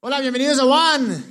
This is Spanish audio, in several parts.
Hola, bienvenidos a One.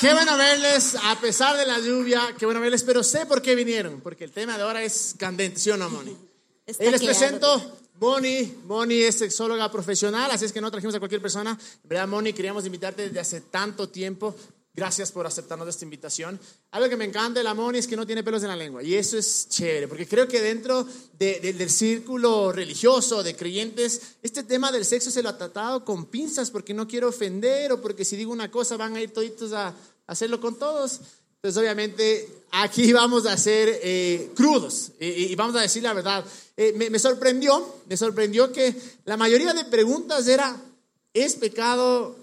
Qué bueno verles, a pesar de la lluvia, qué bueno verles, pero sé por qué vinieron, porque el tema de ahora es candente, ¿sí o no, Moni? Está Y les claro. presento, Moni, Moni es sexóloga profesional, así es que no trajimos a cualquier persona. En verdad, Moni, queríamos invitarte desde hace tanto tiempo. Gracias por aceptarnos esta invitación. Algo que me encanta de la Moni es que no tiene pelos en la lengua, y eso es chévere, porque creo que dentro de- de- del círculo religioso, de creyentes, este tema del sexo se lo ha tratado con pinzas, porque no quiero ofender, o porque si digo una cosa van a ir toditos a hacerlo con todos. Entonces, obviamente, aquí vamos a ser eh, crudos y, y vamos a decir la verdad. Eh, me, me sorprendió, me sorprendió que la mayoría de preguntas era, ¿es pecado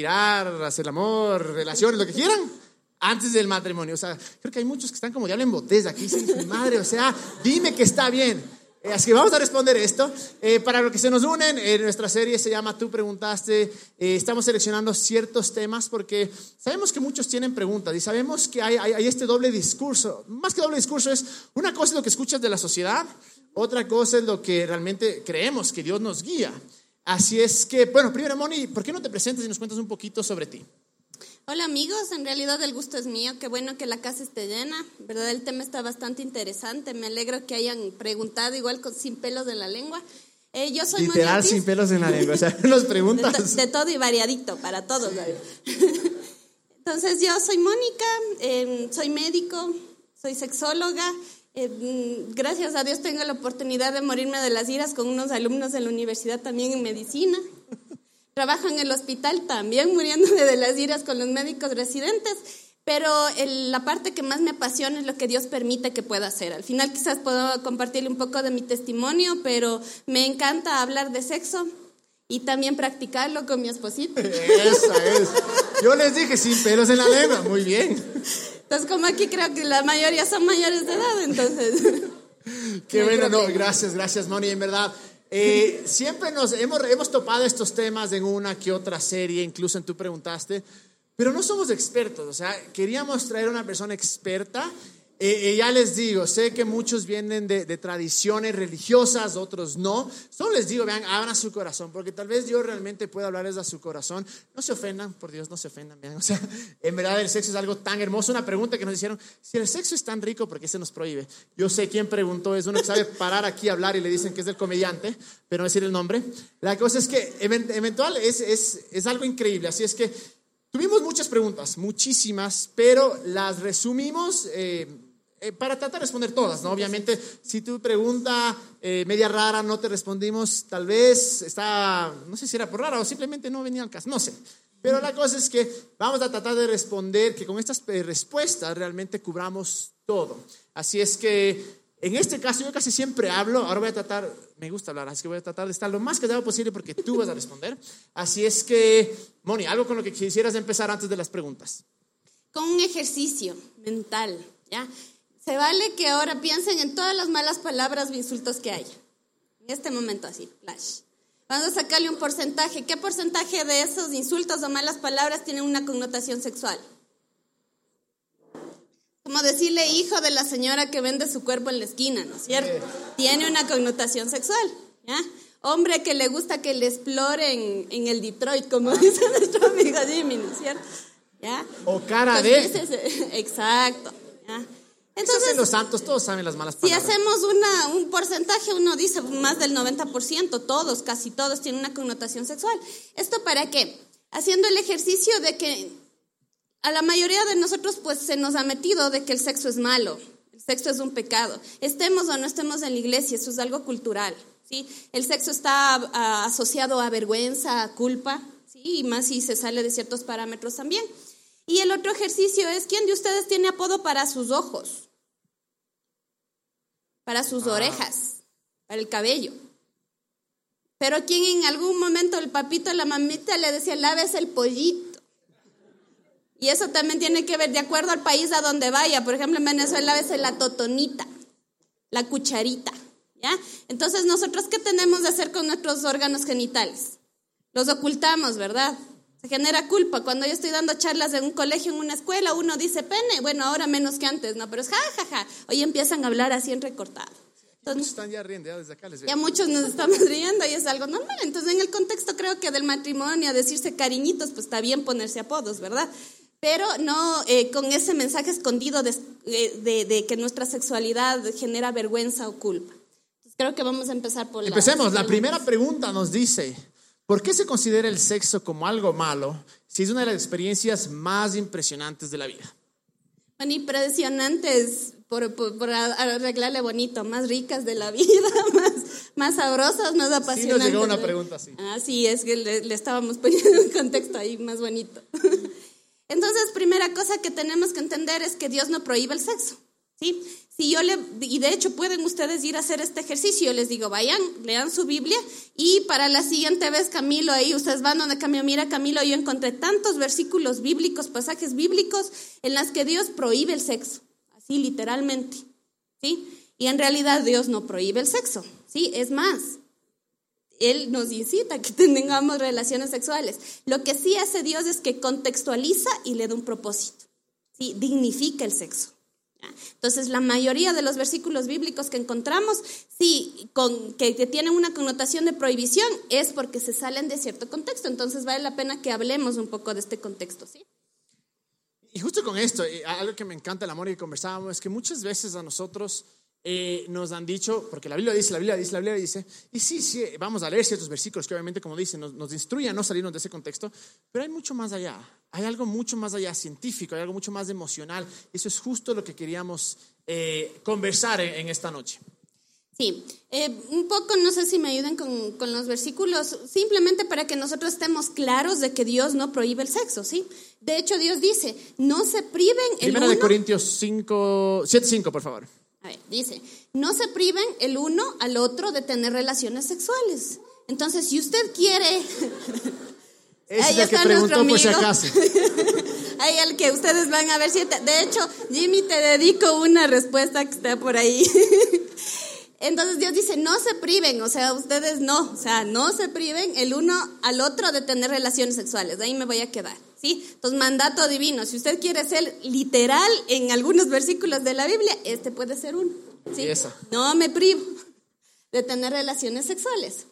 tirar, hacer el amor, relaciones, lo que quieran? Antes del matrimonio. O sea, creo que hay muchos que están como diablo en botella aquí. dicen, "Mi madre, o sea, dime que está bien. Eh, así que vamos a responder esto. Eh, para los que se nos unen, eh, nuestra serie se llama Tú preguntaste. Eh, estamos seleccionando ciertos temas porque sabemos que muchos tienen preguntas y sabemos que hay, hay- hay este doble discurso. Más que doble discurso es, una cosa es lo que escuchas de la sociedad, otra cosa es lo que realmente creemos que Dios nos guía. Así es que, bueno, primero, Moni, ¿por qué no te presentas y nos cuentas un poquito sobre ti? Hola amigos, en realidad el gusto es mío, qué bueno que la casa esté llena, verdad el tema está bastante interesante, me alegro que hayan preguntado igual con, sin pelos en la lengua. Eh, yo soy Moni Literal, Ortiz, sin pelos en la lengua. O sea, nos de, preguntas. to- de todo y variadito para todos. ¿sabes? Entonces yo soy Mónica, eh, soy médico, soy sexóloga. Eh, gracias a Dios tengo la oportunidad de morirme de las iras con unos alumnos de la universidad también en medicina. Trabajo en el hospital también muriéndome de las iras con los médicos residentes, pero el- la parte que más me apasiona es lo que Dios permite que pueda hacer. Al final quizás puedo compartirle un poco de mi testimonio, pero me encanta hablar de sexo y también practicarlo con mi esposito. Esa es. Yo les dije sin pelos en la lengua. Muy bien. Entonces como aquí creo que la mayoría son mayores de edad, entonces... Qué bueno, no, gracias, gracias, Moni, en verdad. eh, siempre nos hemos, hemos topado estos temas en una que otra serie, incluso en Tú Preguntaste, pero no somos expertos, o sea, queríamos traer a una persona experta. Eh, eh, ya les digo, sé que muchos vienen de, de tradiciones religiosas, otros no. Solo les digo, vean, abran su corazón, porque tal vez yo realmente pueda hablarles a su corazón. No se ofendan, por Dios, no se ofendan, vean. O sea, en verdad el sexo es algo tan hermoso. Una pregunta que nos hicieron, si el sexo es tan rico, ¿por qué se nos prohíbe? Yo sé quién preguntó, es uno que sabe parar aquí a hablar y le dicen que es del comediante, pero no decir el nombre. La cosa es que event- eventual es, es, es algo increíble, así es que tuvimos muchas preguntas, muchísimas, pero las resumimos. eh, eh, para tratar de responder todas, ¿no? Obviamente, si tu pregunta eh, media rara no te respondimos, tal vez está, no sé si era por rara o simplemente no venía al caso, no sé. Pero la cosa es que vamos a tratar de responder, que con estas eh, respuestas realmente cubramos todo. Así es que en este caso yo casi siempre hablo, ahora voy a tratar, me gusta hablar, así que voy a tratar de estar lo más callado posible porque tú vas a responder. Así es que, Moni, algo con lo que quisieras empezar antes de las preguntas. con un ejercicio mental, ¿ya? Se vale que ahora piensen en todas las malas palabras o insultos que hay. En este momento así, flash. Vamos a sacarle un porcentaje. ¿Qué porcentaje de esos insultos o malas palabras tienen una connotación sexual? Como decirle hijo de la señora que vende su cuerpo en la esquina, ¿no es cierto? Tiene una connotación sexual, ¿ya? Hombre que le gusta que le exploren en el Detroit, como dice nuestro amigo Jimmy, ¿no es cierto? ¿Ya? O cara de... Exacto. ¿ya? Eso hacen Entonces, los santos, todos saben las malas si palabras. hacemos una, un porcentaje, uno dice más del 90%, todos, casi todos tienen una connotación sexual. ¿Esto para qué? Haciendo el ejercicio de que a la mayoría de nosotros pues se nos ha metido de que el sexo es malo, el sexo es un pecado. Estemos o no estemos en la iglesia, eso es algo cultural. ¿sí? El sexo está ah, asociado a vergüenza, a culpa, ¿sí? y más si se sale de ciertos parámetros también. Y el otro ejercicio es, ¿quién de ustedes tiene apodo para sus ojos? Para sus orejas, para el cabello. Pero ¿quién en algún momento el papito o la mamita le decía, laves el pollito? Y eso también tiene que ver de acuerdo al país a donde vaya. Por ejemplo, en Venezuela es la totonita, la cucharita, ¿ya? Entonces, nosotros qué tenemos de hacer con nuestros órganos genitales? Los ocultamos, ¿verdad? Genera culpa. Cuando yo estoy dando charlas en un colegio, en una escuela, uno dice pene. Bueno, ahora menos que antes, ¿no? Pero es ja, ja, ja. Hoy empiezan a hablar así en recortado. Entonces, están ya riendo, ya desde acá les veo. Ya muchos nos estamos riendo y es algo normal. Entonces, en el contexto creo que del matrimonio, decirse cariñitos, pues está bien ponerse apodos, ¿verdad? Pero no eh, con ese mensaje escondido eh, de, de, que nuestra sexualidad genera vergüenza o culpa. Entonces, creo que vamos a empezar por la... Empecemos. La primera pregunta nos dice, ¿por qué se considera el sexo como algo malo si es una de las experiencias más impresionantes de la vida? Bueno, impresionantes por, por, arreglarle bonito, más ricas de la vida, más, más sabrosas, más apasionantes. Sí, nos llegó una pregunta así. Ah, sí, es que le, le estábamos poniendo un contexto ahí más bonito. Entonces, primera cosa que tenemos que entender es que Dios no prohíbe el sexo. ¿Sí? Si yo le, y de hecho pueden ustedes ir a hacer este ejercicio, les digo, vayan, lean su Biblia y para la siguiente vez, Camilo, ahí ustedes van donde Camilo, mira Camilo, yo encontré tantos versículos bíblicos, pasajes bíblicos en las que Dios prohíbe el sexo, así literalmente, ¿sí? Y en realidad Dios no prohíbe el sexo, ¿sí? Es más, Él nos incita a que tengamos relaciones sexuales. Lo que sí hace Dios es que contextualiza y le da un propósito, ¿sí? Dignifica el sexo. Entonces, la mayoría de los versículos bíblicos que encontramos, sí, con, que, tienen una connotación de prohibición, es porque se salen de cierto contexto. Entonces, vale la pena que hablemos un poco de este contexto, ¿sí? Y justo con esto, algo que me encanta el amor y conversábamos, es que muchas veces a nosotros eh, nos han dicho, porque la Biblia dice, la Biblia dice, la Biblia dice, y sí, sí, vamos a leer ciertos versículos que obviamente, como dice, nos, nos instruyen a no salirnos de ese contexto, pero hay mucho más allá, hay algo mucho más allá científico, hay algo mucho más emocional. Eso es justo lo que queríamos eh, conversar en, esta noche. Sí, eh, un poco, no sé si me ayuden con, con, los versículos, simplemente para que nosotros estemos claros de que Dios no prohíbe el sexo, ¿sí? De hecho, Dios dice, no se priven el Primera de Corintios 5, 7, 5, por favor dice, no se priven el uno al otro de tener relaciones sexuales. Entonces, si usted quiere... Ese es que preguntó por si acaso. ahí el que ustedes van a ver si... De hecho, Jimmy, te dedico una respuesta que está por ahí. Entonces Dios dice, no se priven, o sea, ustedes no, o sea, no se priven el uno al otro de tener relaciones sexuales, de ahí me voy a quedar, ¿sí? Entonces, mandato divino, si usted quiere ser literal en algunos versículos de la Biblia, este puede ser uno, ¿sí? No me privo de tener relaciones sexuales.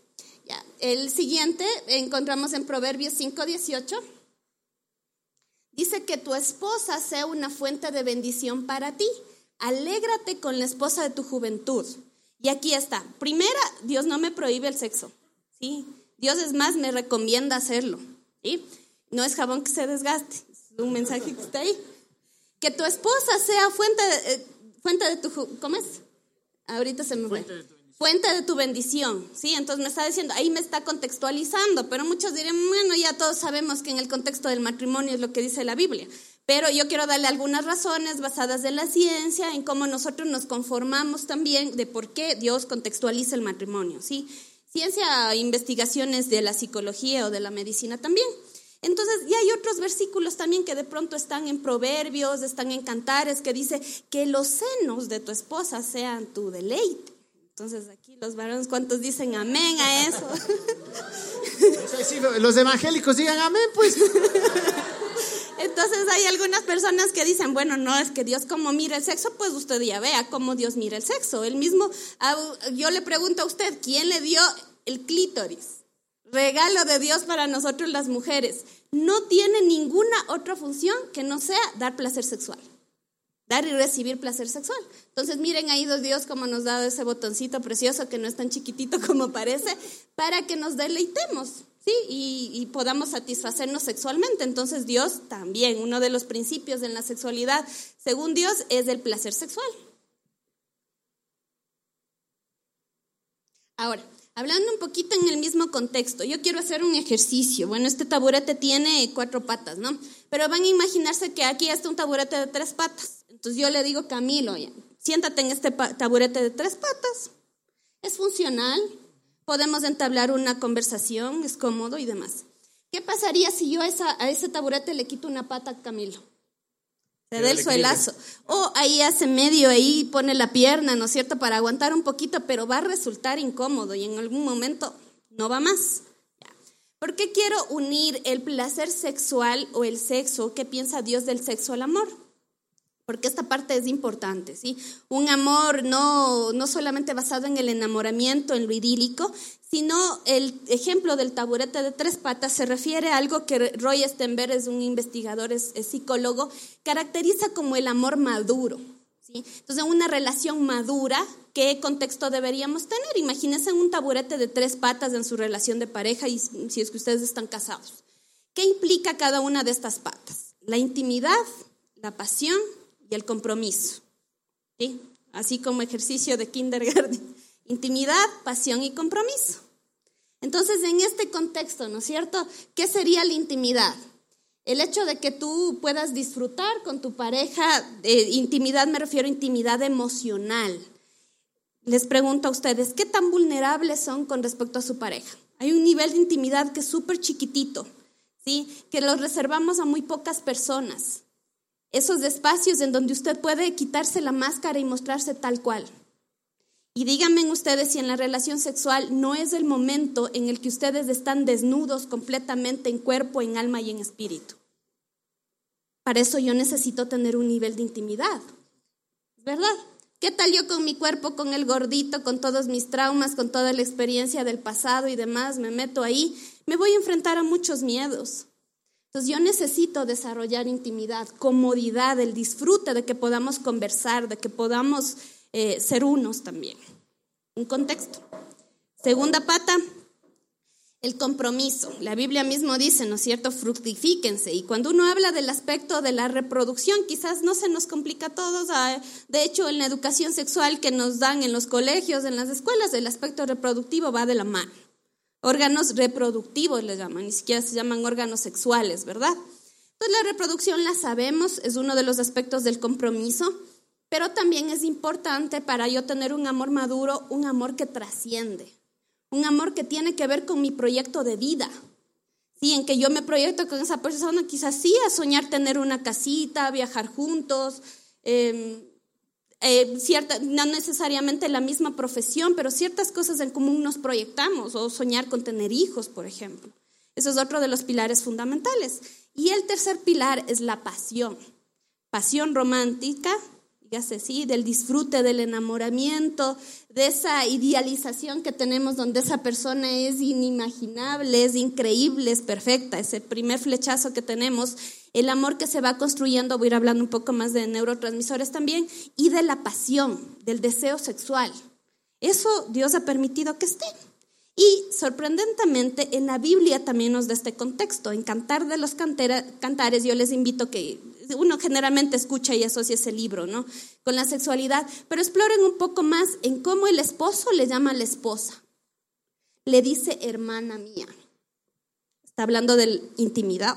Ya. El siguiente encontramos en Proverbios 5:18. Dice que tu esposa sea una fuente de bendición para ti. Alégrate con la esposa de tu juventud. Y aquí está. Primera, Dios no me prohíbe el sexo. ¿sí? Dios es más, me recomienda hacerlo. ¿sí? No es jabón que se desgaste. Es un mensaje que está ahí. Que tu esposa sea fuente de, eh, fuente de tu... ¿Cómo es? Ahorita se me fuente De fuente de tu bendición, ¿sí? Entonces me está diciendo, ahí me está contextualizando, pero muchos dirán, bueno, ya todos sabemos que en el contexto del matrimonio es lo que dice la Biblia. Pero yo quiero darle algunas razones basadas en la ciencia, en cómo nosotros nos conformamos también de por qué Dios contextualiza el matrimonio, ¿sí? Ciencia, investigaciones de la psicología o de la medicina también. Entonces, y hay otros versículos también que de pronto están en Proverbios, están en Cantares, que dice que los senos de tu esposa sean tu deleite. Entonces, aquí los varones, ¿cuántos dicen amén a eso? los evangélicos digan amén, pues. Entonces hay algunas personas que dicen, bueno, no, es que Dios como mira el sexo, pues usted ya vea cómo Dios mira el sexo. Él mismo, yo le pregunto a usted, ¿quién le dio el clítoris? Regalo de Dios para nosotros las mujeres. No tiene ninguna otra función que no sea dar placer sexual. Dar y recibir placer sexual. Entonces miren ahí Dios como nos da ese botoncito precioso que no es tan chiquitito como parece, para que nos deleitemos. ¿sí? Y, podamos satisfacernos sexualmente. Entonces Dios también, uno de los principios en la sexualidad, según Dios, es el placer sexual. Ahora, hablando un poquito en el mismo contexto, yo quiero hacer un ejercicio. Bueno, este taburete tiene cuatro patas, ¿no? Pero van a imaginarse que aquí está un taburete de tres patas. Entonces yo le digo, Camilo, siéntate en este taburete de tres patas. Es funcional, podemos entablar una conversación, es cómodo y demás. ¿Qué pasaría si yo a, ese taburete le quito una pata a Camilo? Se da el suelazo. O ahí hace medio, ahí pone la pierna, ¿no es cierto?, para aguantar un poquito, pero va a resultar incómodo y en algún momento no va más. ¿Por qué quiero unir el placer sexual o el sexo? ¿Qué piensa Dios del sexo al amor? Porque esta parte es importante, ¿sí? Un amor no, no solamente basado en el enamoramiento, en lo idílico, sino el ejemplo del taburete de tres patas se refiere a algo que Roy Stenberg es un investigador, es, psicólogo, caracteriza como el amor maduro. ¿sí? Entonces, una relación madura, ¿qué contexto deberíamos tener? Imagínense un taburete de tres patas en su relación de pareja y si es que ustedes están casados. ¿Qué implica cada una de estas patas? La intimidad, la pasión y el compromiso. ¿sí? Así como ejercicio de kindergarten. Intimidad, pasión y compromiso. Entonces, en este contexto, ¿no es cierto? ¿Qué sería la intimidad? El hecho de que tú puedas disfrutar con tu pareja, eh, intimidad me refiero a intimidad emocional. Les pregunto a ustedes, ¿qué tan vulnerables son con respecto a su pareja? Hay un nivel de intimidad que es súper chiquitito, ¿sí? Que lo reservamos a muy pocas personas esos espacios en donde usted puede quitarse la máscara y mostrarse tal cual. Y díganme ustedes si en la relación sexual no es el momento en el que ustedes están desnudos completamente en cuerpo, en alma y en espíritu. Para eso yo necesito tener un nivel de intimidad. ¿Verdad? ¿Qué tal yo con mi cuerpo, con el gordito, con todos mis traumas, con toda la experiencia del pasado y demás? Me meto ahí, me voy a enfrentar a muchos miedos. Entonces yo necesito desarrollar intimidad, comodidad, el disfrute de que podamos conversar, de que podamos eh, ser unos también. Un contexto. Segunda pata, el compromiso. La Biblia mismo dice, ¿no es cierto? Fructifíquense. Y cuando uno habla del aspecto de la reproducción, quizás no se nos complica a todos. Ah, de hecho, en la educación sexual que nos dan en los colegios, en las escuelas, el aspecto reproductivo va de la mano. Órganos reproductivos le llaman, ni siquiera se llaman órganos sexuales, ¿verdad? Entonces la reproducción la sabemos, es uno de los aspectos del compromiso, pero también es importante para yo tener un amor maduro, un amor que trasciende, un amor que tiene que ver con mi proyecto de vida. Sí, en que yo me proyecto con esa persona, quizás sí, a soñar tener una casita, viajar juntos, eh, eh, cierta, no necesariamente la misma profesión, pero ciertas cosas en común nos proyectamos, o soñar con tener hijos, por ejemplo. Eso es otro de los pilares fundamentales. Y el tercer pilar es la pasión. Pasión romántica, dígase así, del disfrute, del enamoramiento, de esa idealización que tenemos donde esa persona es inimaginable, es increíble, es perfecta, ese primer flechazo que tenemos el amor que se va construyendo, voy a ir hablando un poco más de neurotransmisores también, y de la pasión, del deseo sexual. Eso Dios ha permitido que esté. Y sorprendentemente en la Biblia también nos da este contexto. En Cantar de los Cantares yo les invito que uno generalmente escucha y asocia ese libro, ¿no? Con la sexualidad, pero exploren un poco más en cómo el esposo le llama a la esposa. Le dice hermana mía. Está hablando de intimidad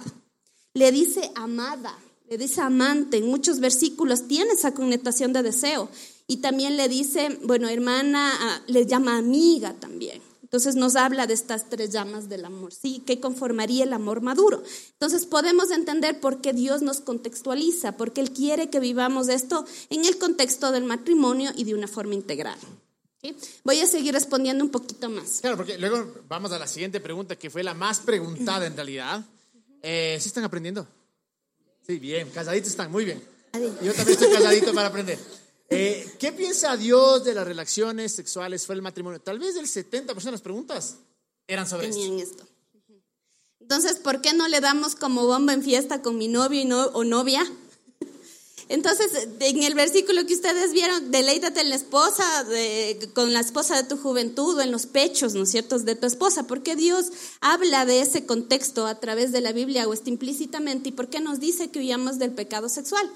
le dice amada, le dice amante, en muchos versículos tiene esa connotación de deseo. Y también le dice, bueno, hermana, ah, le llama amiga también. Entonces nos habla de estas tres llamas del amor, ¿sí? Que conformaría el amor maduro. Entonces podemos entender por qué Dios nos contextualiza, porque Él quiere que vivamos esto en el contexto del matrimonio y de una forma integral. Voy a seguir respondiendo un poquito más. Claro, porque luego vamos a la siguiente pregunta, que fue la más preguntada en realidad. Eh, ¿Sí están aprendiendo? Sí, bien, casaditos están, muy bien. Yo también estoy casadito para aprender. Eh, ¿Qué piensa Dios de las relaciones sexuales fue el matrimonio? Tal vez el 70% de las preguntas eran sobre esto. Entonces, ¿por qué no le damos como bomba en fiesta con mi novio y no, o novia? Entonces, en el versículo que ustedes vieron, deleítate en la esposa, con la esposa de tu juventud o en los pechos, ¿no es cierto?, de tu esposa. ¿Por qué Dios habla de ese contexto a través de la Biblia o está implícitamente? ¿Y por qué nos dice que huyamos del pecado sexual?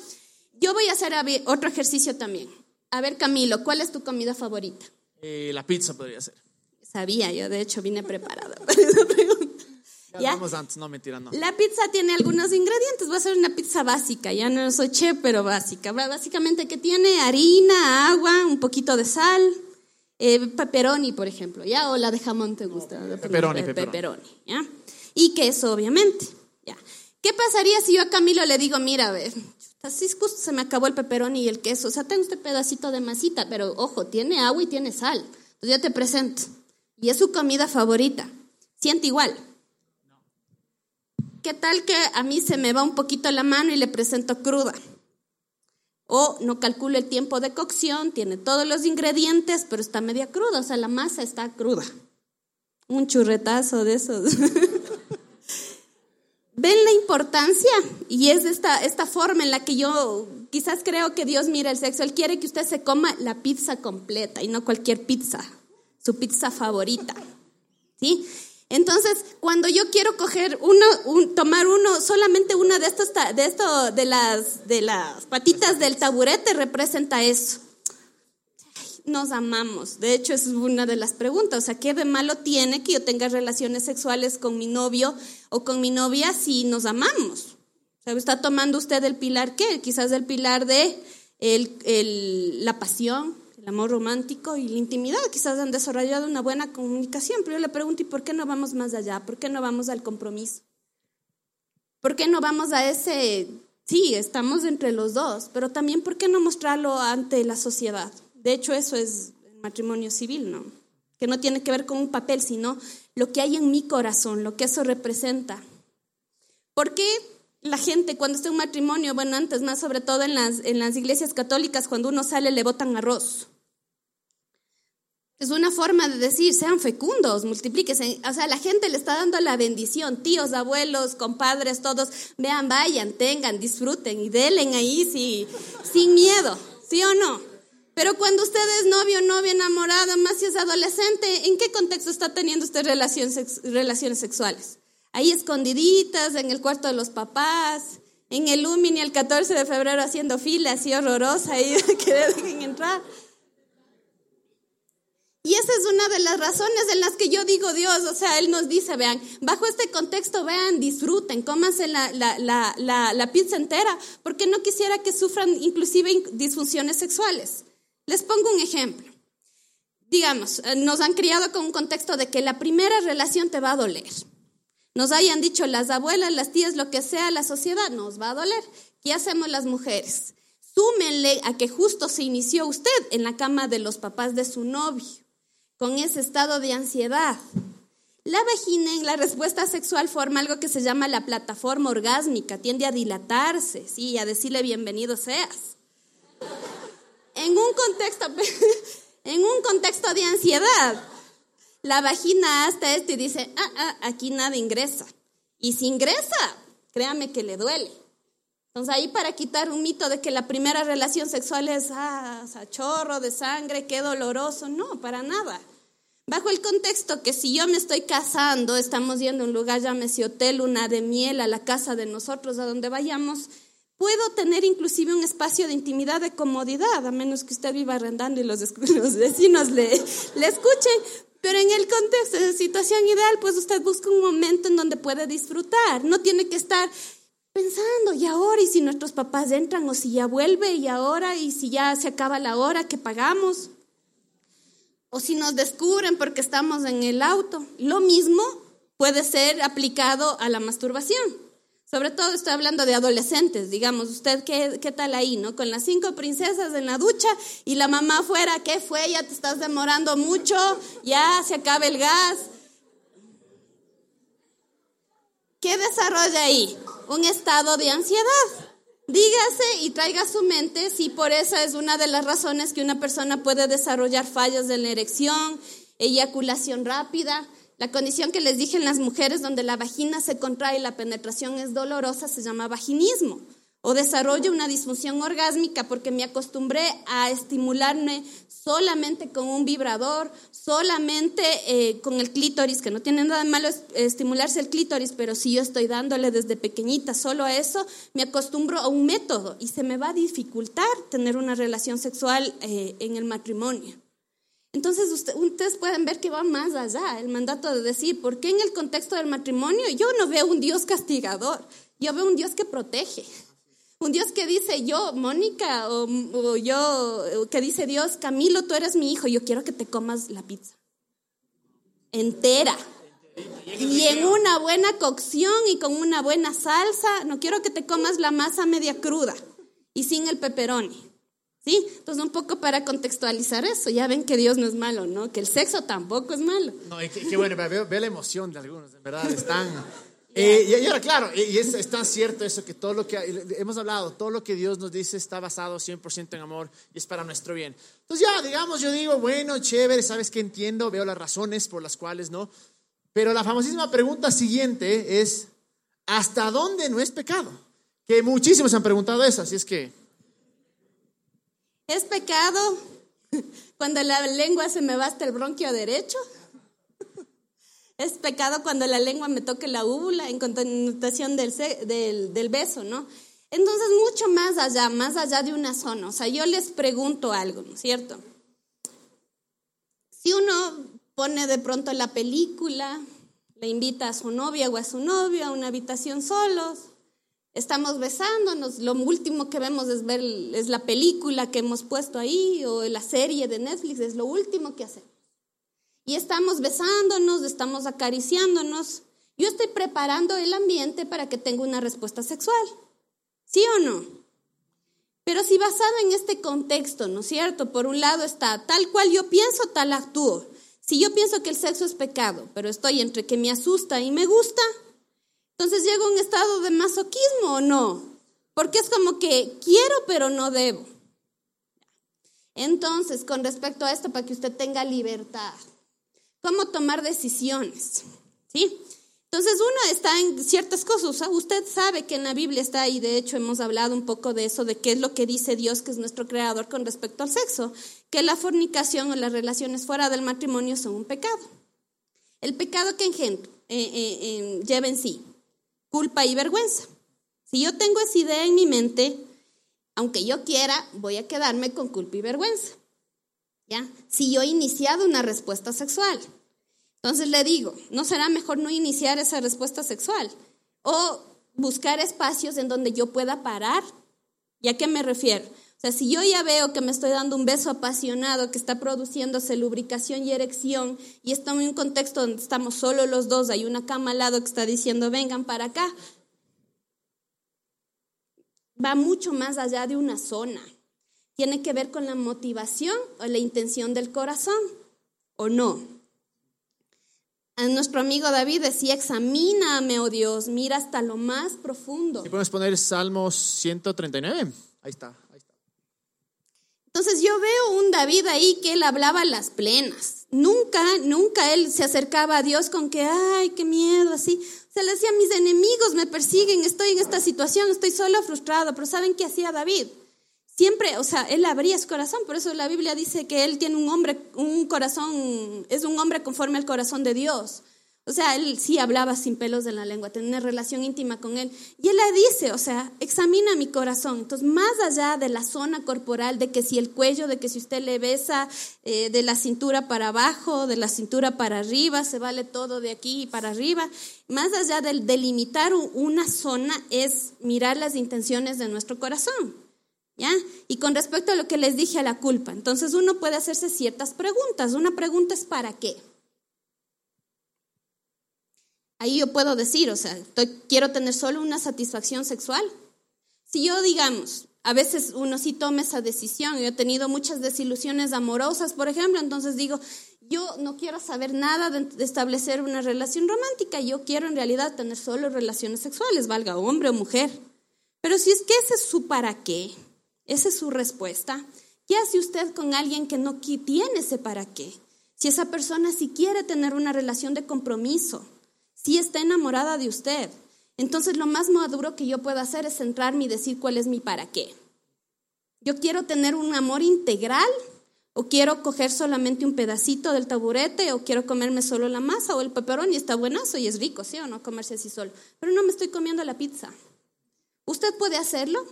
Yo voy a hacer otro ejercicio también. A ver, Camilo, ¿cuál es tu comida favorita? Eh, la pizza podría ser. Sabía, yo de hecho vine preparada para esa pregunta. ¿Ya? Vamos antes, no mentira, no. La pizza tiene algunos ingredientes, va a ser una pizza básica, ya no soy chef, pero básica. Básicamente que tiene harina, agua, un poquito de sal, eh, pepperoni, por ejemplo, ¿ya? O la de jamón te gusta. pepperoni, pepperoni. ¿ya? Y queso, obviamente, ¿ya? ¿Qué pasaría si yo a Camilo le digo, mira, a ver, así justo se me acabó el pepperoni y el queso, o sea, tengo este pedacito de masita, pero ojo, tiene agua y tiene sal. Entonces ya te presento. Y es su comida favorita. Siente igual. ¿Qué tal que a mí se me va un poquito la mano y le presento cruda? O no calculo el tiempo de cocción, tiene todos los ingredientes, pero está media cruda, o sea, la masa está cruda. Un churretazo de esos. ¿Ven la importancia? Y es esta, esta forma en la que yo quizás creo que Dios mira el sexo. Él quiere que usted se coma la pizza completa y no cualquier pizza, su pizza favorita. ¿Sí? Entonces, cuando yo quiero coger uno, tomar uno, solamente una de estos, de esto, de las, de las patitas del taburete representa eso. Nos amamos. De hecho, es una de las preguntas. O sea, ¿qué de malo tiene que yo tenga relaciones sexuales con mi novio o con mi novia si nos amamos? O sea, ¿está tomando usted el pilar qué? Quizás el pilar de el, la pasión, el amor romántico y la intimidad. Quizás han desarrollado una buena comunicación, pero yo le pregunto, ¿y por qué no vamos más allá? ¿Por qué no vamos al compromiso? ¿Por qué no vamos a ese, sí, estamos entre los dos, pero también ¿por qué no mostrarlo ante la sociedad? De hecho, eso es el matrimonio civil, ¿no? Que no tiene que ver con un papel, sino lo que hay en mi corazón, lo que eso representa. ¿Por qué la gente cuando está en un matrimonio, bueno, antes más sobre todo en las, en las iglesias católicas, cuando uno sale le botan arroz? Es una forma de decir, sean fecundos, multiplíquense. O sea, la gente le está dando la bendición, tíos, abuelos, compadres, todos, vean, vayan, tengan, disfruten y delen ahí sí, sin miedo, ¿sí o no? Pero cuando usted es novio, novia, enamorado, más si es adolescente, ¿en qué contexto está teniendo usted relaciones, sexuales? Ahí escondiditas, en el cuarto de los papás, en el Lumini el 14 de febrero haciendo fila así horrorosa y que dejen entrar. Y esa es una de las razones en las que yo digo Dios, o sea, Él nos dice, vean, bajo este contexto, vean, disfruten, cómanse la, pizza entera, porque no quisiera que sufran inclusive disfunciones sexuales. Les pongo un ejemplo. Digamos, eh, nos han criado con un contexto de que la primera relación te va a doler. Nos hayan dicho las abuelas, las tías, lo que sea, la sociedad, nos va a doler. ¿Qué hacemos las mujeres? Súmenle a que justo se inició usted en la cama de los papás de su novio con ese estado de ansiedad. La vagina en la respuesta sexual forma algo que se llama la plataforma orgásmica, tiende a dilatarse, sí, a decirle bienvenido seas. En un contexto, en un contexto de ansiedad, la vagina hasta esto y dice, ah, ah, aquí nada ingresa. Y si ingresa, créame que le duele. Entonces ahí para quitar un mito de que la primera relación sexual es, ah, chorro de sangre, qué doloroso, no, para nada. Bajo el contexto que si yo me estoy casando, estamos yendo a un lugar, llámese hotel, una de miel, a la casa de nosotros, a donde vayamos, puedo tener inclusive un espacio de intimidad, de comodidad, a menos que usted viva arrendando y los, vecinos le, le escuchen. Pero en el contexto de situación ideal, pues usted busca un momento en donde puede disfrutar. No tiene que estar pensando, y ahora, y si nuestros papás entran, o si ya vuelve, y ahora, y si ya se acaba la hora que pagamos o si nos descubren porque estamos en el auto. Lo mismo puede ser aplicado a la masturbación. Sobre todo estoy hablando de adolescentes, digamos, usted qué, qué tal ahí, ¿no? Con las cinco princesas en la ducha y la mamá afuera, ¿qué fue? Ya te estás demorando mucho, ya se acaba el gas. ¿Qué desarrolla ahí? Un estado de ansiedad. Dígase y traiga a su mente si por esa es una de las razones que una persona puede desarrollar fallos de la erección, eyaculación rápida. La condición que les dije en las mujeres donde la vagina se contrae y la penetración es dolorosa se llama vaginismo o desarrollo una disfunción orgásmica porque me acostumbré a estimularme solamente con un vibrador, solamente eh, con el clítoris, que no tiene nada de malo estimularse el clítoris, pero si yo estoy dándole desde pequeñita solo a eso, me acostumbro a un método y se me va a dificultar tener una relación sexual eh, en el matrimonio. Entonces ustedes pueden ver que va más allá el mandato de decir, ¿por qué en el contexto del matrimonio yo no veo un Dios castigador? Yo veo un Dios que protege. Un Dios que dice yo, Mónica, o, yo, que dice Dios, Camilo, tú eres mi hijo, yo quiero que te comas la pizza. Entera. Y en una buena cocción y con una buena salsa, no quiero que te comas la masa media cruda y sin el peperoni. ¿Sí? Entonces, un poco para contextualizar eso, ya ven que Dios no es malo, ¿no? Que el sexo tampoco es malo. No, y qué, bueno, veo, la emoción de algunos, en verdad, están Eh, y, ahora, claro, y es, tan cierto eso que todo lo que hemos hablado, todo lo que Dios nos dice está basado 100% en amor y es para nuestro bien. Entonces ya, digamos, yo digo, bueno, chévere, sabes que entiendo, veo las razones por las cuales no. Pero la famosísima pregunta siguiente es, ¿hasta dónde no es pecado? Que muchísimos han preguntado eso, así es que... ¿Es pecado cuando la lengua se me basta el bronquio derecho? Es pecado cuando la lengua me toque la úvula en connotación del, del, del beso, ¿no? Entonces, mucho más allá, más allá de una zona. O sea, yo les pregunto algo, ¿no es cierto? Si uno pone de pronto la película, le invita a su novia o a su novio a una habitación solos, estamos besándonos, lo último que vemos es ver es la película que hemos puesto ahí o la serie de Netflix, es lo último que hacemos. Y estamos besándonos, estamos acariciándonos. Yo estoy preparando el ambiente para que tenga una respuesta sexual. ¿Sí o no? Pero si basado en este contexto, ¿no es cierto? Por un lado está tal cual yo pienso, tal actúo. Si yo pienso que el sexo es pecado, pero estoy entre que me asusta y me gusta, entonces llego a un estado de masoquismo o no. Porque es como que quiero, pero no debo. Entonces, con respecto a esto, para que usted tenga libertad, cómo tomar decisiones. ¿Sí? Entonces uno está en ciertas cosas. Usted sabe que en la Biblia está, y de hecho hemos hablado un poco de eso, de qué es lo que dice Dios, que es nuestro creador con respecto al sexo, que la fornicación o las relaciones fuera del matrimonio son un pecado. El pecado que engendra, eh, eh, lleva en sí culpa y vergüenza. Si yo tengo esa idea en mi mente, aunque yo quiera, voy a quedarme con culpa y vergüenza. Si yo he iniciado una respuesta sexual. Entonces le digo, ¿no será mejor no iniciar esa respuesta sexual? O buscar espacios en donde yo pueda parar. ¿Y a qué me refiero? O sea, si yo ya veo que me estoy dando un beso apasionado, que está produciéndose lubricación y erección, y estamos en un contexto donde estamos solo los dos, hay una cama al lado que está diciendo, vengan para acá, va mucho más allá de una zona tiene que ver con la motivación o la intención del corazón, ¿o no? Nuestro amigo David decía, examíname, oh Dios, mira hasta lo más profundo. ¿Y podemos poner Salmos 139? Ahí está, ahí está. Entonces yo veo un David ahí que él hablaba las plenas. Nunca, nunca él se acercaba a Dios con que, ay, qué miedo, así. Se le decía, mis enemigos me persiguen, estoy en esta situación, estoy solo frustrado. Pero ¿saben qué hacía David? siempre, o sea, él abría su corazón, por eso la Biblia dice que él tiene un hombre, un corazón, es un hombre conforme al corazón de Dios. O sea, él sí hablaba sin pelos de la lengua, tenía relación íntima con él. Y él le dice, o sea, examina mi corazón. Entonces, más allá de la zona corporal, de que si el cuello, de que si usted le besa eh, de la cintura para abajo, de la cintura para arriba, se vale todo de aquí y para arriba. Más allá del delimitar una zona es mirar las intenciones de nuestro corazón. Y con respecto a lo que les dije a la culpa, entonces uno puede hacerse ciertas preguntas. Una pregunta es ¿para qué? Ahí yo puedo decir, o sea, quiero tener solo una satisfacción sexual. Si yo, digamos, a veces uno sí toma esa decisión, yo he tenido muchas desilusiones amorosas, por ejemplo, entonces digo, yo no quiero saber nada de establecer una relación romántica, yo quiero en realidad tener solo relaciones sexuales, valga hombre o mujer. Pero si es que ese es su para qué, esa es su respuesta. ¿Qué hace usted con alguien que no tiene ese para qué? Si esa persona sí quiere tener una relación de compromiso, si está enamorada de usted, entonces lo más maduro que yo puedo hacer es centrarme y decir cuál es mi para qué. Yo quiero tener un amor integral o quiero coger solamente un pedacito del taburete o quiero comerme solo la masa o el peperón y está buenazo y es rico, ¿sí o no? Comerse así solo. Pero no me estoy comiendo la pizza. ¿Usted puede hacerlo?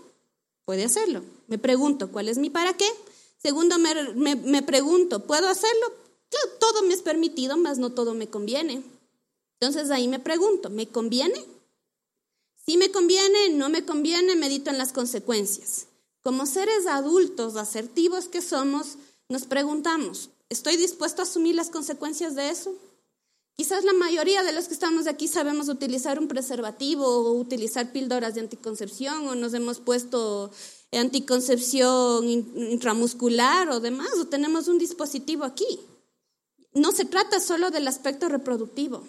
puede hacerlo. Me pregunto, ¿cuál es mi para qué? Segundo, me, pregunto, ¿puedo hacerlo? todo me es permitido, mas no todo me conviene. Entonces ahí me pregunto, ¿me conviene? Si me conviene, no me conviene, medito en las consecuencias. Como seres adultos asertivos que somos, nos preguntamos, ¿estoy dispuesto a asumir las consecuencias de eso? Quizás la mayoría de los que estamos aquí sabemos utilizar un preservativo o utilizar píldoras de anticoncepción o nos hemos puesto anticoncepción intramuscular o demás o tenemos un dispositivo aquí. No se trata solo del aspecto reproductivo.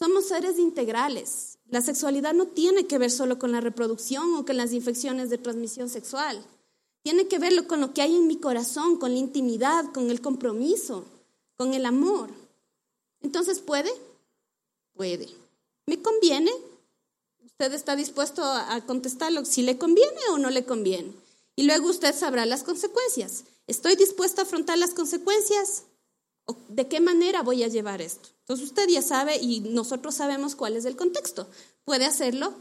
Somos seres integrales La sexualidad no tiene que ver solo con la reproducción o con las infecciones de transmisión sexual. Tiene que ver con lo que hay en mi corazón, con la intimidad, con el compromiso, con el amor. Entonces, ¿puede? Puede. ¿Me conviene? Usted está dispuesto a contestarlo si le conviene o no le conviene. Y luego usted sabrá las consecuencias. ¿Estoy dispuesto a afrontar las consecuencias? ¿O ¿De qué manera voy a llevar esto? Entonces usted ya sabe y nosotros sabemos cuál es el contexto. Puede hacerlo,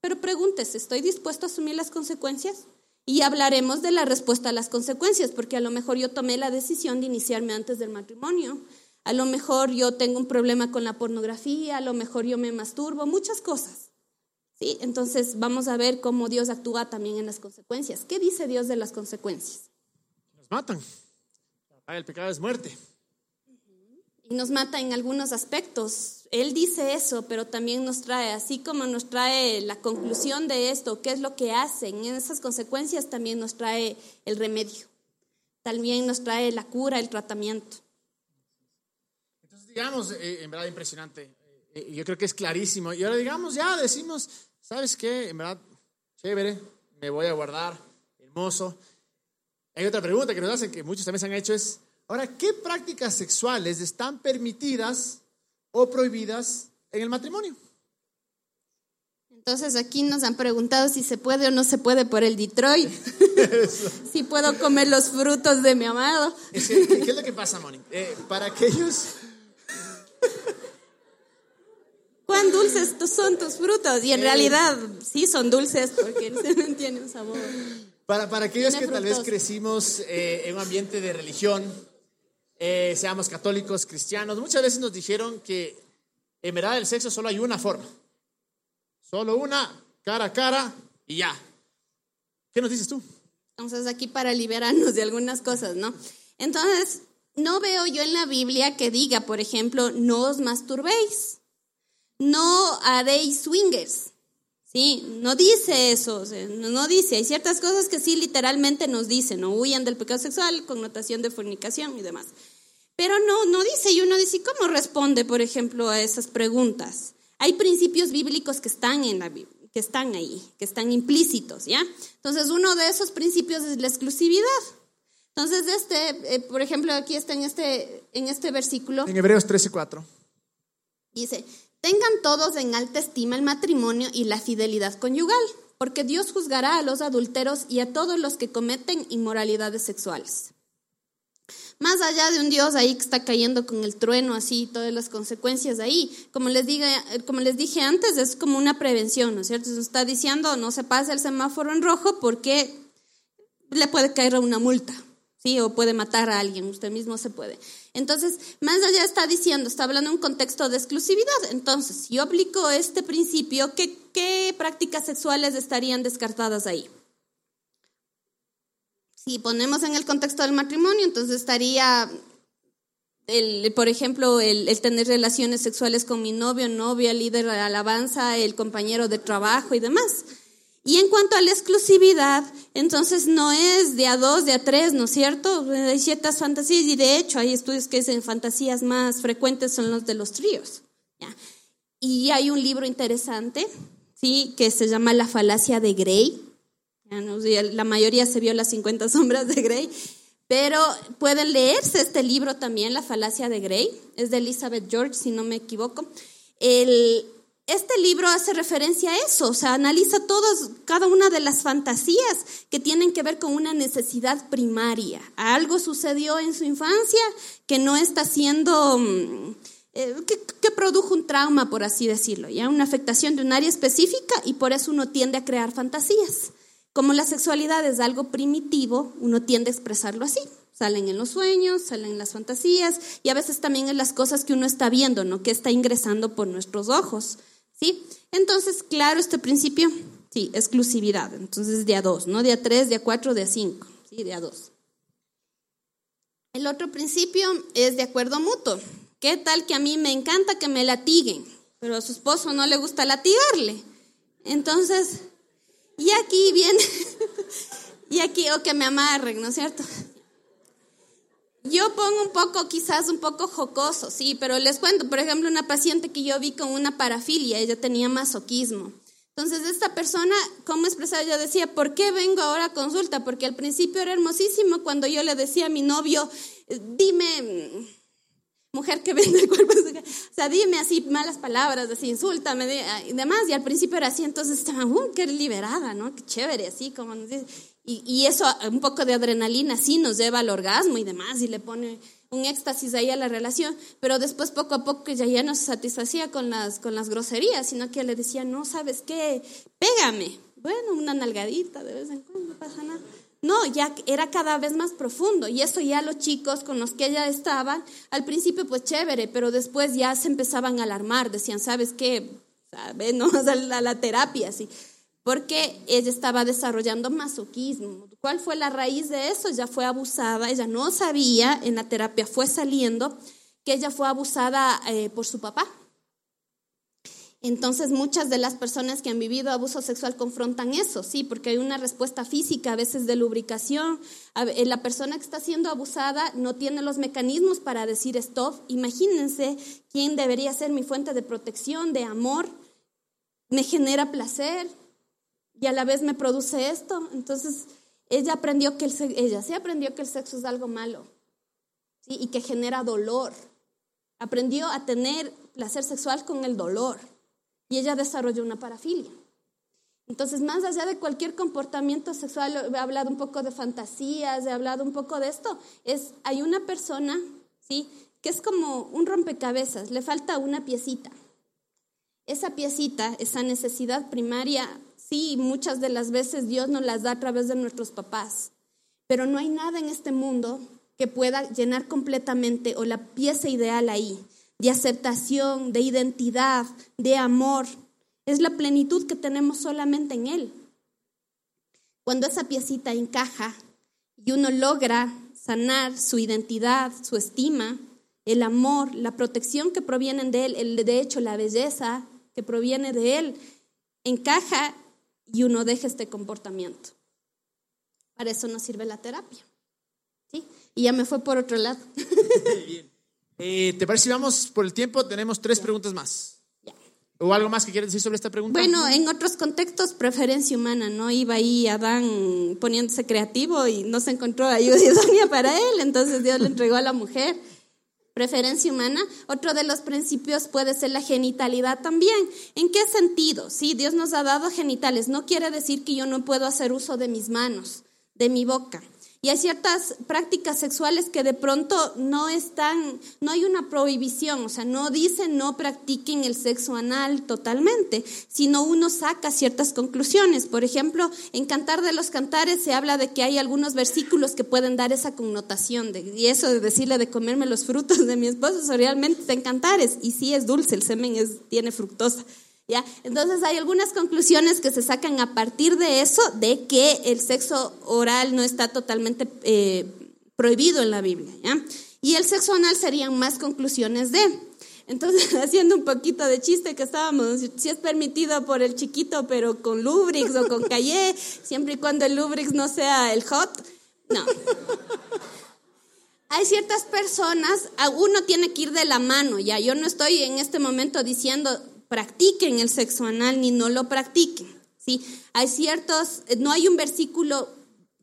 pero pregúntese, ¿estoy dispuesto a asumir las consecuencias? Y hablaremos de la respuesta a las consecuencias, porque a lo mejor yo tomé la decisión de iniciarme antes del matrimonio. A lo mejor yo tengo un problema con la pornografía, a lo mejor yo me masturbo, muchas cosas. ¿Sí? Entonces vamos a ver cómo Dios actúa también en las consecuencias. ¿Qué dice Dios de las consecuencias? Nos matan. El pecado es muerte y nos mata en algunos aspectos. Él dice eso, pero también nos trae, así como nos trae la conclusión de esto, qué es lo que hacen, en esas consecuencias también nos trae el remedio, también nos trae la cura, el tratamiento. Entonces, digamos, eh, en verdad impresionante, eh, yo creo que es clarísimo. Y ahora digamos, ya decimos, ¿sabes qué? En verdad, chévere, me voy a guardar, hermoso. Hay otra pregunta que nos hacen, que muchos también se han hecho, es, Ahora, ¿qué prácticas sexuales están permitidas o prohibidas en el matrimonio? Entonces aquí nos han preguntado si se puede o no se puede por el Detroit. si puedo comer los frutos de mi amado. ¿Qué es lo que pasa, Moni? Eh, para aquellos... ¿Cuán dulces son tus frutos? Y en eh. realidad sí son dulces porque el semen tiene un sabor. Para, para aquellos que tal vez crecimos eh, en un ambiente de religión, eh, seamos católicos, cristianos, muchas veces nos dijeron que en verdad el sexo solo hay una forma. Solo una, cara a cara y ya. ¿Qué nos dices tú? Entonces aquí para liberarnos de algunas cosas, ¿no? Entonces, no veo yo en la Biblia que diga, por ejemplo, no os masturbéis, no haréis swingers, ¿sí? No dice eso, no, dice, hay ciertas cosas que sí literalmente nos dicen, no huyan del pecado sexual, connotación de fornicación y demás. Pero no, no dice, y uno dice, ¿cómo responde, por ejemplo, a esas preguntas? Hay principios bíblicos que están en la Biblia, que están ahí, que están implícitos, ¿ya? Entonces, uno de esos principios es la exclusividad. Entonces, este, eh, por ejemplo, aquí está en este, en este versículo. En Hebreos 13, 4. Dice, tengan todos en alta estima el matrimonio y la fidelidad conyugal, porque Dios juzgará a los adulteros y a todos los que cometen inmoralidades sexuales. Más allá de un Dios ahí que está cayendo con el trueno, así, todas las consecuencias ahí, como les, como les dije antes, es como una prevención, ¿no es cierto? Se está diciendo no se pase el semáforo en rojo porque le puede caer una multa, ¿sí? O puede matar a alguien, usted mismo se puede. Entonces, más allá está diciendo, está hablando en un contexto de exclusividad. Entonces, si yo aplico este principio, ¿qué, prácticas sexuales estarían descartadas ahí? Si ponemos en el contexto del matrimonio, entonces estaría, el, por ejemplo, el, tener relaciones sexuales con mi novio, novia, líder de alabanza, el compañero de trabajo y demás. Y en cuanto a la exclusividad, entonces no es de a dos, de a tres, ¿no es cierto? Hay ciertas fantasías y de hecho hay estudios que dicen fantasías más frecuentes son los de los tríos. Y hay un libro interesante, ¿sí? Que se llama La falacia de Grey la mayoría se vio las 50 sombras de Grey, pero pueden leerse este libro también, La falacia de Grey, es de Elizabeth George, si no me equivoco. Este libro hace referencia a eso, o sea, analiza todos, cada una de las fantasías que tienen que ver con una necesidad primaria. Algo sucedió en su infancia que no está siendo, mm, eh, que, que, produjo un trauma, por así decirlo, ya una afectación de un área específica y por eso uno tiende a crear fantasías. Como la sexualidad es algo primitivo, uno tiende a expresarlo así. Salen en los sueños, salen en las fantasías y a veces también en las cosas que uno está viendo, ¿no? Que está ingresando por nuestros ojos, ¿sí? Entonces, claro, este principio, sí, exclusividad. Entonces, de a dos, no de a tres, de a cuatro, de a cinco, ¿sí? De a dos. El otro principio es de acuerdo mutuo. ¿Qué tal que a mí me encanta que me latiguen, pero a su esposo no le gusta latigarle? Entonces, y aquí viene, y aquí, o que me amarren, ¿no es cierto? Yo pongo un poco, quizás un poco jocoso, sí, pero les cuento, por ejemplo, una paciente que yo vi con una parafilia, ella tenía masoquismo. Entonces, esta persona, ¿cómo expresaba? Yo decía, ¿por qué vengo ahora a consulta? Porque al principio era hermosísimo cuando yo le decía a mi novio, dime, mujer que vende el cuerpo, o sea, dime así malas palabras, así, insúltame y demás. Y al principio era así, entonces estaba, uh, qué liberada, ¿no? Qué chévere, así como nos dice. Y, eso, un poco de adrenalina, sí, nos lleva al orgasmo y demás, y le pone un éxtasis ahí a la relación, pero después poco a poco ya, ya no se satisfacía con las, con las groserías, sino que le decía, no, ¿sabes qué? Pégame. Bueno, una nalgadita de vez en cuando, no pasa nada. No, ya era cada vez más profundo y eso ya los chicos con los que ella estaba, al principio pues chévere, pero después ya se empezaban a alarmar, decían, ¿sabes qué? No, a la terapia, así porque ella estaba desarrollando masoquismo. ¿Cuál fue la raíz de eso? Ella fue abusada, ella no sabía, en la terapia fue saliendo que ella fue abusada eh, por su papá. Entonces muchas de las personas que han vivido abuso sexual confrontan eso, sí, porque hay una respuesta física, a veces de lubricación. Eh, la persona que está siendo abusada no tiene los mecanismos para decir stop. Imagínense quién debería ser mi fuente de protección, de amor, me genera placer, y a la vez me produce esto. Entonces, ella aprendió que el, ella sí aprendió que el sexo es algo malo y que genera dolor. Aprendió a tener placer sexual con el dolor y ella desarrolló una parafilia. Entonces, más allá de cualquier comportamiento sexual, he hablado un poco de fantasías, he hablado un poco de esto, es, hay una persona, ¿sí? Que es como un rompecabezas, le falta una piecita. Esa piecita, esa necesidad primaria Sí, muchas de las veces Dios nos las da a través de nuestros papás, pero no hay nada en este mundo que pueda llenar completamente o la pieza ideal ahí, de aceptación, de identidad, de amor. Es la plenitud que tenemos solamente en Él. Cuando esa piecita encaja y uno logra sanar su identidad, su estima, el amor, la protección que provienen de Él, el de hecho la belleza que proviene de Él, encaja y uno deja este comportamiento. Para eso nos sirve la terapia. ¿sí? Y ya me fue por otro lado. Bien. Eh, ¿Te parece si vamos por el tiempo? Tenemos tres preguntas más. ¿O algo más que quieres decir sobre esta pregunta? Bueno, en otros contextos, preferencia humana, ¿no? Iba ahí Adán poniéndose creativo y no se encontró ayuda idónea para él, entonces Dios le entregó a la mujer preferencia humana. Otro de los principios puede ser la genitalidad también. ¿En qué sentido? Sí, Dios nos ha dado genitales. No quiere decir que yo no puedo hacer uso de mis manos, de mi boca. Y hay ciertas prácticas sexuales que de pronto no están, no hay una prohibición, o sea, no dicen no practiquen el sexo anal totalmente, sino uno saca ciertas conclusiones. Por ejemplo, en Cantar de los Cantares se habla de que hay algunos versículos que pueden dar esa connotación, de, y eso de decirle de comerme los frutos de mi esposo, realmente está Cantares, y sí es dulce, el semen tiene fructosa. ¿Ya? Entonces hay algunas conclusiones que se sacan a partir de eso, de que el sexo oral no está totalmente eh, prohibido en la Biblia. ¿ya? Y el sexo anal serían más conclusiones de. Entonces, haciendo un poquito de chiste que estábamos, si es permitido por el chiquito, pero con Lubrix o con Calle, siempre y cuando el Lubrix no sea el hot, no. Hay ciertas personas, uno tiene que ir de la mano, ya. Yo no estoy en este momento diciendo practiquen el sexo anal ni no lo practiquen. ¿sí? Hay ciertos, no hay un versículo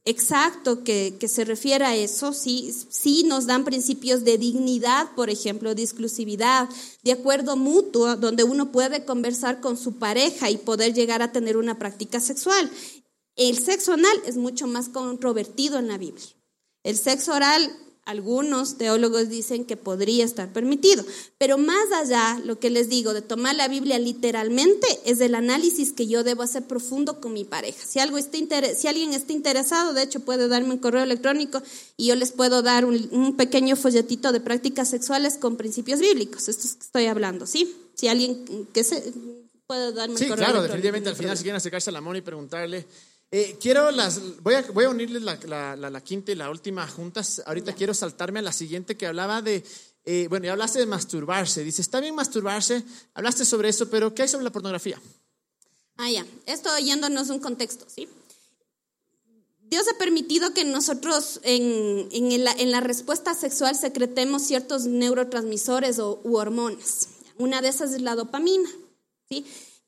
exacto que, que, se refiere a eso, sí, sí nos dan principios de dignidad, por ejemplo, de exclusividad, de acuerdo mutuo, donde uno puede conversar con su pareja y poder llegar a tener una práctica sexual. El sexo anal es mucho más controvertido en la Biblia. El sexo oral algunos teólogos dicen que podría estar permitido, pero más allá, lo que les digo, de tomar la Biblia literalmente, es el análisis que yo debo hacer profundo con mi pareja. Si, algo está si alguien está interesado, de hecho puede darme un correo electrónico y yo les puedo dar un, pequeño folletito de prácticas sexuales con principios bíblicos. Esto es que estoy hablando, ¿sí? Si alguien que se puede darme un correo claro, definitivamente al final si quieren acercarse a la mona y preguntarle eh, quiero las, voy a, voy a unirles la, la, quinta y la última juntas. Ahorita quiero saltarme a la siguiente que hablaba de, eh, bueno, ya hablaste de masturbarse. Dice, está bien masturbarse, hablaste sobre eso, pero ¿qué hay sobre la pornografía? Ah, ya, esto yéndonos un contexto, ¿sí? Dios ha permitido que nosotros en, en, la, en la, respuesta sexual secretemos ciertos neurotransmisores o, u hormonas. Una de esas es la dopamina, ¿sí?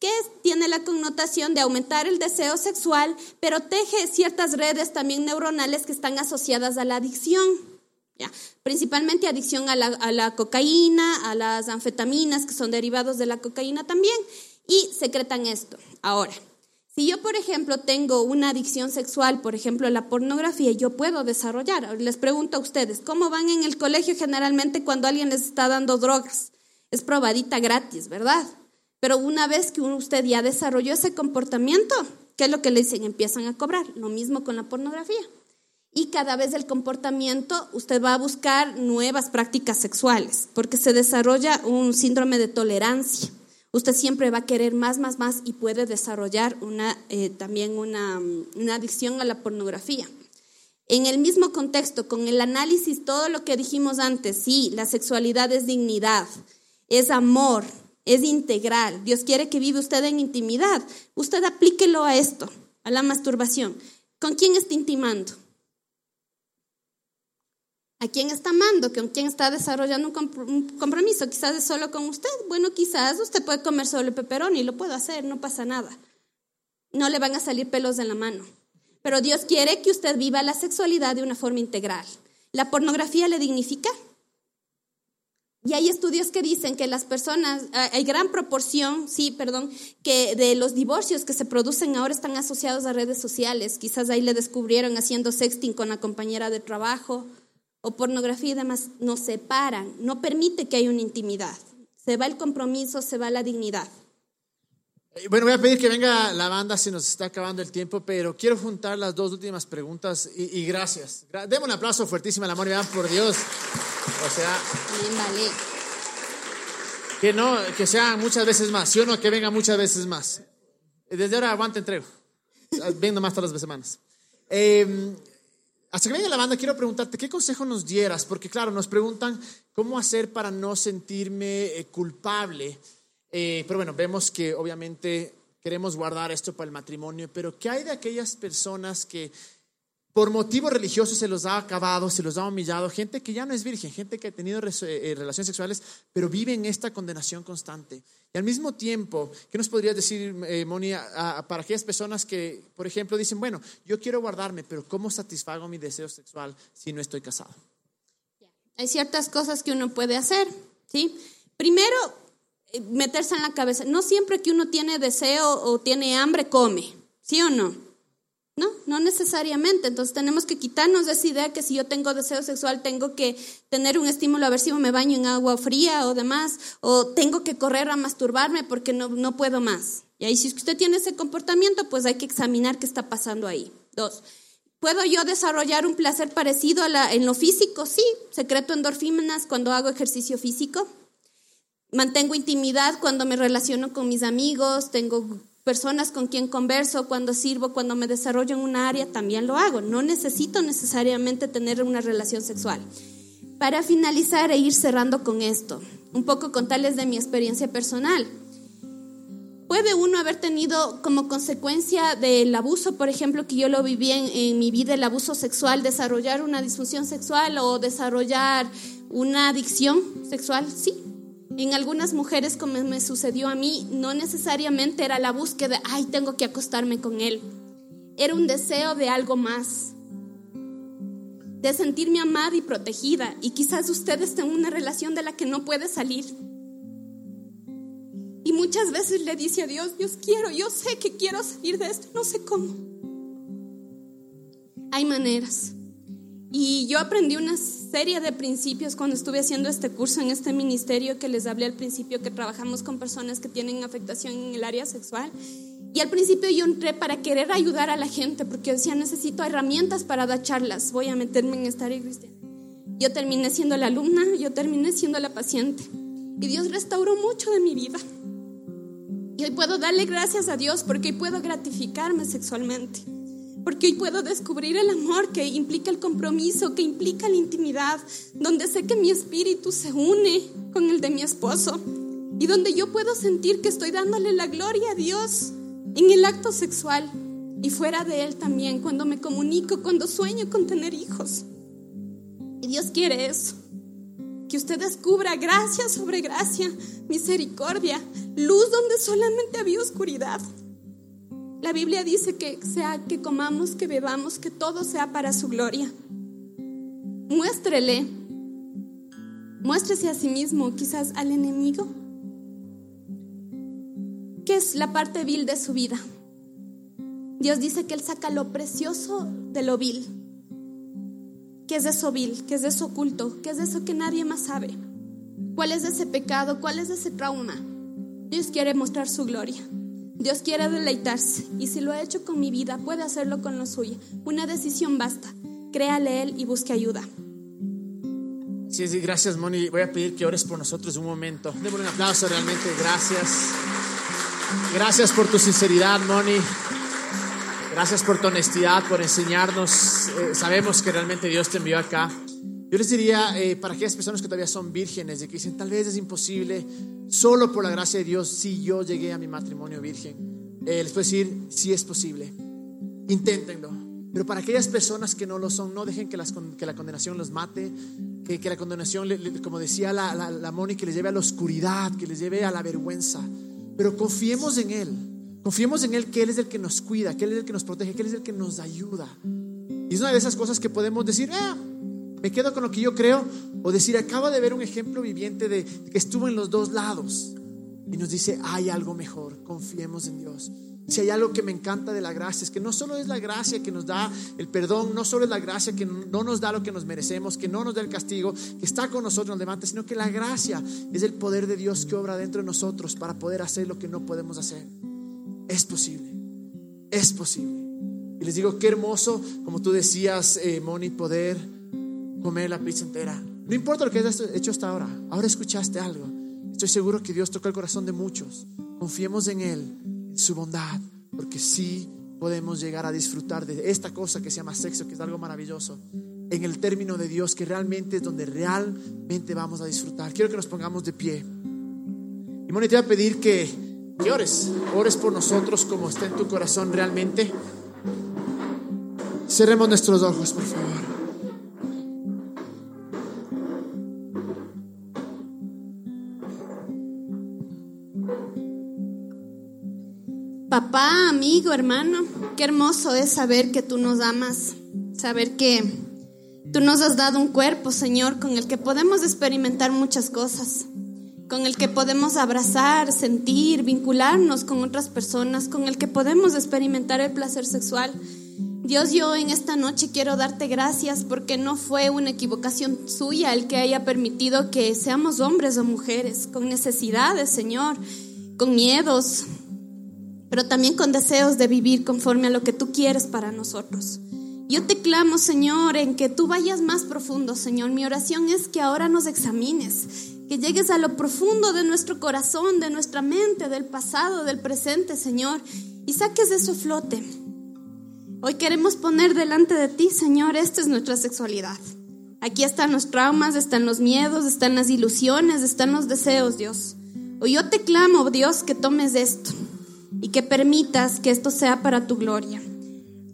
Que tiene la connotación de aumentar el deseo sexual, pero teje ciertas redes también neuronales que están asociadas a la adicción. ¿ya? Principalmente adicción a la, a la cocaína, a las anfetaminas, que son derivados de la cocaína también, y secretan esto. Ahora, si yo, por ejemplo, tengo una adicción sexual, por ejemplo, la pornografía, yo puedo desarrollar. Les pregunto a ustedes, ¿cómo van en el colegio generalmente cuando alguien les está dando drogas? Es probadita gratis, ¿verdad? Pero una vez que usted ya desarrolló ese comportamiento, ¿qué es lo que le dicen? Empiezan a cobrar. Lo mismo con la pornografía. Y cada vez el comportamiento, usted va a buscar nuevas prácticas sexuales, porque se desarrolla un síndrome de tolerancia usted siempre va a querer más, más, más y puede desarrollar una, eh, también una, una adicción a la pornografía. En el mismo contexto, con el análisis, todo lo que dijimos antes, sí, la sexualidad es dignidad, es amor, es integral. Dios quiere que vive usted en intimidad. Usted aplíquelo a esto, a la masturbación. ¿Con quién está intimando? ¿A quién está amando? ¿Con quién está desarrollando un compromiso? Quizás es solo con usted. Bueno, quizás usted puede comer solo el y lo puedo hacer, no pasa nada. No le van a salir pelos en la mano. Pero Dios quiere que usted viva la sexualidad de una forma integral. ¿La pornografía le dignifica? Y hay estudios que dicen que las personas, hay gran proporción, sí, perdón, que de los divorcios que se producen ahora están asociados a redes sociales. Quizás ahí le descubrieron haciendo sexting con la compañera de trabajo o pornografía y demás nos separan, no permite que haya una intimidad. Se va el compromiso, se va la dignidad. Eh, bueno, voy a pedir que venga la banda, se nos está acabando el tiempo, pero quiero juntar las dos últimas preguntas y, gracias. Demos un aplauso fuertísimo al amor, vean por Dios. O sea, vale. que no, que sean muchas veces más, ¿sí o no? Que venga muchas veces más. Desde ahora aguante entrego. Vengo más todas las semanas. Eh, hasta que venga la banda, quiero preguntarte, ¿qué consejo nos dieras? Porque claro, nos preguntan cómo hacer para no sentirme eh, culpable. Eh, pero bueno, vemos que obviamente queremos guardar esto para el matrimonio, pero ¿qué hay de aquellas personas que por motivos religiosos se los ha acabado, se los ha humillado, gente que ya no es virgen, gente que ha tenido eh, relaciones sexuales, pero vive en esta condenación constante. Y al mismo tiempo, ¿qué nos podrías decir, eh, Moni, para aquellas personas que, por ejemplo, dicen, bueno, yo quiero guardarme, pero ¿cómo satisfago mi deseo sexual si no estoy casado? Hay ciertas cosas que uno puede hacer, ¿sí? Primero, eh, meterse en la cabeza, no siempre que uno tiene deseo o tiene hambre, come, ¿sí o no? No, no necesariamente. Entonces tenemos que quitarnos de esa idea que si yo tengo deseo sexual tengo que tener un estímulo a ver si me baño en agua fría o demás, o tengo que correr a masturbarme porque no, no puedo más. Y ahí si usted tiene ese comportamiento, pues hay que examinar qué está pasando ahí. Dos, ¿puedo yo desarrollar un placer parecido a la, en lo físico? Sí, secreto endorfinas cuando hago ejercicio físico. Mantengo intimidad cuando me relaciono con mis amigos, tengo personas con quien converso, cuando sirvo, cuando me desarrollo en una área, también lo hago. No necesito necesariamente tener una relación sexual. Para finalizar e ir cerrando con esto, un poco contarles de mi experiencia personal. Puede uno haber tenido como consecuencia del abuso, por ejemplo, que yo lo viví en, en mi vida, el abuso sexual, desarrollar una disfunción sexual o desarrollar una adicción sexual, sí, en algunas mujeres, como me sucedió a mí, no necesariamente era la búsqueda, ay, tengo que acostarme con él. Era un deseo de algo más, de sentirme amada y protegida. Y quizás ustedes tengan una relación de la que no puede salir. Y muchas veces le dice a Dios, Dios quiero, yo sé que quiero salir de esto, no sé cómo. Hay maneras. Y yo aprendí una serie de principios cuando estuve haciendo este curso en este ministerio que les hablé al principio que trabajamos con personas que tienen afectación en el área sexual. Y al principio yo entré para querer ayudar a la gente porque decía, necesito herramientas para dar charlas, voy a meterme en esta área cristiana. Yo terminé siendo la alumna, yo terminé siendo la paciente. Y Dios restauró mucho de mi vida. Y hoy puedo darle gracias a Dios porque hoy puedo gratificarme sexualmente porque puedo descubrir el amor que implica el compromiso, que implica la intimidad, donde sé que mi espíritu se une con el de mi esposo y donde yo puedo sentir que estoy dándole la gloria a Dios en el acto sexual. y fuera de Él también, cuando me comunico, cuando sueño con tener hijos. Y Dios quiere eso. Que usted descubra gracia sobre gracia, misericordia, luz donde solamente había oscuridad. La Biblia dice que sea que comamos, que bebamos, que todo sea para su gloria. Muéstrele, muéstrese a sí mismo, quizás al enemigo. ¿Qué es la parte vil de su vida? Dios dice que Él saca lo precioso de lo vil. ¿Qué es eso vil? ¿Qué es eso oculto? ¿Qué es eso que nadie más sabe? ¿Cuál es ese pecado? ¿Cuál es ese trauma? Dios quiere mostrar su gloria. Dios quiere deleitarse. Y si lo ha hecho con mi vida, puede hacerlo con lo suyo. Una decisión basta. Créale Él y busque ayuda. Sí, sí, gracias, Moni. Voy a pedir que ores por nosotros un momento. Démosle un aplauso realmente. Gracias. Gracias por tu sinceridad, Moni. Gracias por tu honestidad, por enseñarnos. Eh, sabemos que realmente Dios te envió acá. Yo les diría, eh, para aquellas personas que todavía son vírgenes, de que dicen, tal vez es imposible, solo por la gracia de Dios, si yo llegué a mi matrimonio virgen, eh, les puedo decir, sí es posible. Inténtenlo. Pero para aquellas personas que no lo son, no dejen que, las, que la condenación los mate, que, la condenación, como decía la, la, la Moni, que les lleve a la oscuridad, que les lleve a la vergüenza. Pero confiemos en Él. Confiemos en Él que Él es el que nos cuida, que Él es el que nos protege, que Él es el que nos ayuda. Y es una de esas cosas que podemos decir, ah, me quedo con lo que yo creo, o decir, acabo de ver un ejemplo viviente de que estuvo en los dos lados. Y nos dice, hay algo mejor, confiemos en Dios. Si hay algo que me encanta de la gracia, es que no solo es la gracia que nos da el perdón, no solo es la gracia que no nos da lo que nos merecemos, que no nos da el castigo, que está con nosotros, nos levanta, sino que la gracia es el poder de Dios que obra dentro de nosotros para poder hacer lo que no podemos hacer. Es posible, es posible. Y les digo, qué hermoso, como tú decías, eh, Moni, poder comer la pizza entera. No importa lo que hayas hecho hasta ahora, ahora escuchaste algo. Estoy seguro que Dios toca el corazón de muchos. Confiemos en Él, en su bondad, porque sí podemos llegar a disfrutar de esta cosa que se llama sexo, que es algo maravilloso, en el término de Dios, que realmente es donde realmente vamos a disfrutar. Quiero que nos pongamos de pie. Y Moni, te voy a pedir que que ores, ores por nosotros como está en tu corazón realmente. Cerremos nuestros ojos, por favor. Amigo, hermano, qué hermoso es saber que tú nos amas, saber que tú nos has dado un cuerpo, Señor, con el que podemos experimentar muchas cosas con el que podemos abrazar, sentir, vincularnos con otras personas, con el que podemos experimentar el placer sexual. Dios, yo en esta noche quiero darte gracias porque no fue una equivocación suya el que haya permitido que seamos hombres o mujeres con necesidades, Señor, con miedos, pero también con deseos de vivir conforme a lo que tú quieres para nosotros. Yo te clamo, Señor, en que tú vayas más profundo, Señor. Mi oración es que ahora nos examines, que llegues a lo profundo de nuestro corazón, de nuestra mente, del pasado, del presente, Señor, y saques de eso flote. Hoy queremos poner delante de ti, Señor, esta es nuestra sexualidad. Aquí están los traumas, están los miedos, están las ilusiones, están los deseos, Dios. Hoy yo te clamo, Dios, que tomes esto y que permitas que esto sea para tu gloria.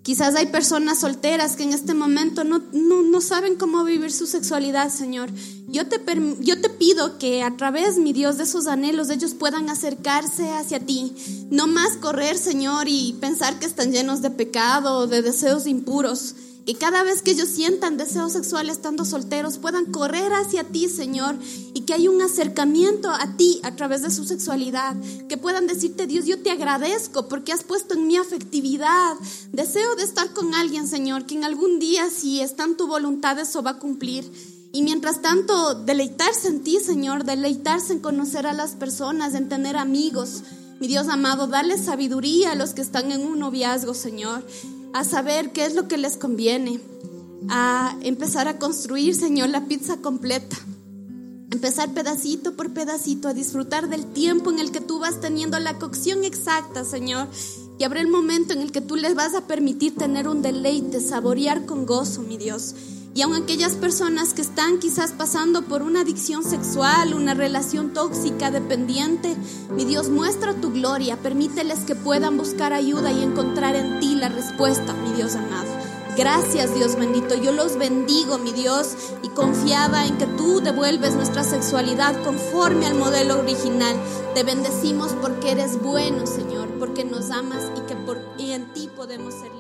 Quizás hay personas solteras que en este momento no, no, saben cómo vivir su sexualidad, Señor. Yo te, yo te pido que a través, mi Dios, de esos anhelos ellos puedan acercarse hacia ti. No más correr, Señor, y pensar que están llenos de pecado o de deseos impuros que cada vez que ellos sientan deseo sexual estando solteros puedan correr hacia ti, Señor, y que hay un acercamiento a ti a través de su sexualidad, que puedan decirte, Dios, yo te agradezco porque has puesto en mi afectividad, deseo de estar con alguien, Señor, que en algún día, si está en tu voluntad, eso va a cumplir. Y mientras tanto, deleitarse en ti, Señor, deleitarse en conocer a las personas, en tener amigos. Mi Dios amado, dale sabiduría a los que están en un noviazgo, Señor a saber qué es lo que les conviene, a empezar a construir, Señor, la pizza completa. Empezar pedacito por pedacito a disfrutar del tiempo en el que tú vas teniendo la cocción exacta, Señor. Y habrá el momento en el que tú les vas a permitir tener un deleite, saborear con gozo, mi Dios. Y aun aquellas personas que están quizás pasando por una adicción sexual, una relación tóxica, dependiente, mi Dios, muestra tu gloria, permíteles que puedan buscar ayuda y encontrar en ti la respuesta, mi Dios amado. Gracias Dios bendito, yo los bendigo mi Dios y confiaba en que tú devuelves nuestra sexualidad conforme al modelo original. Te bendecimos porque eres bueno Señor, porque nos amas y que por, y en ti podemos ser.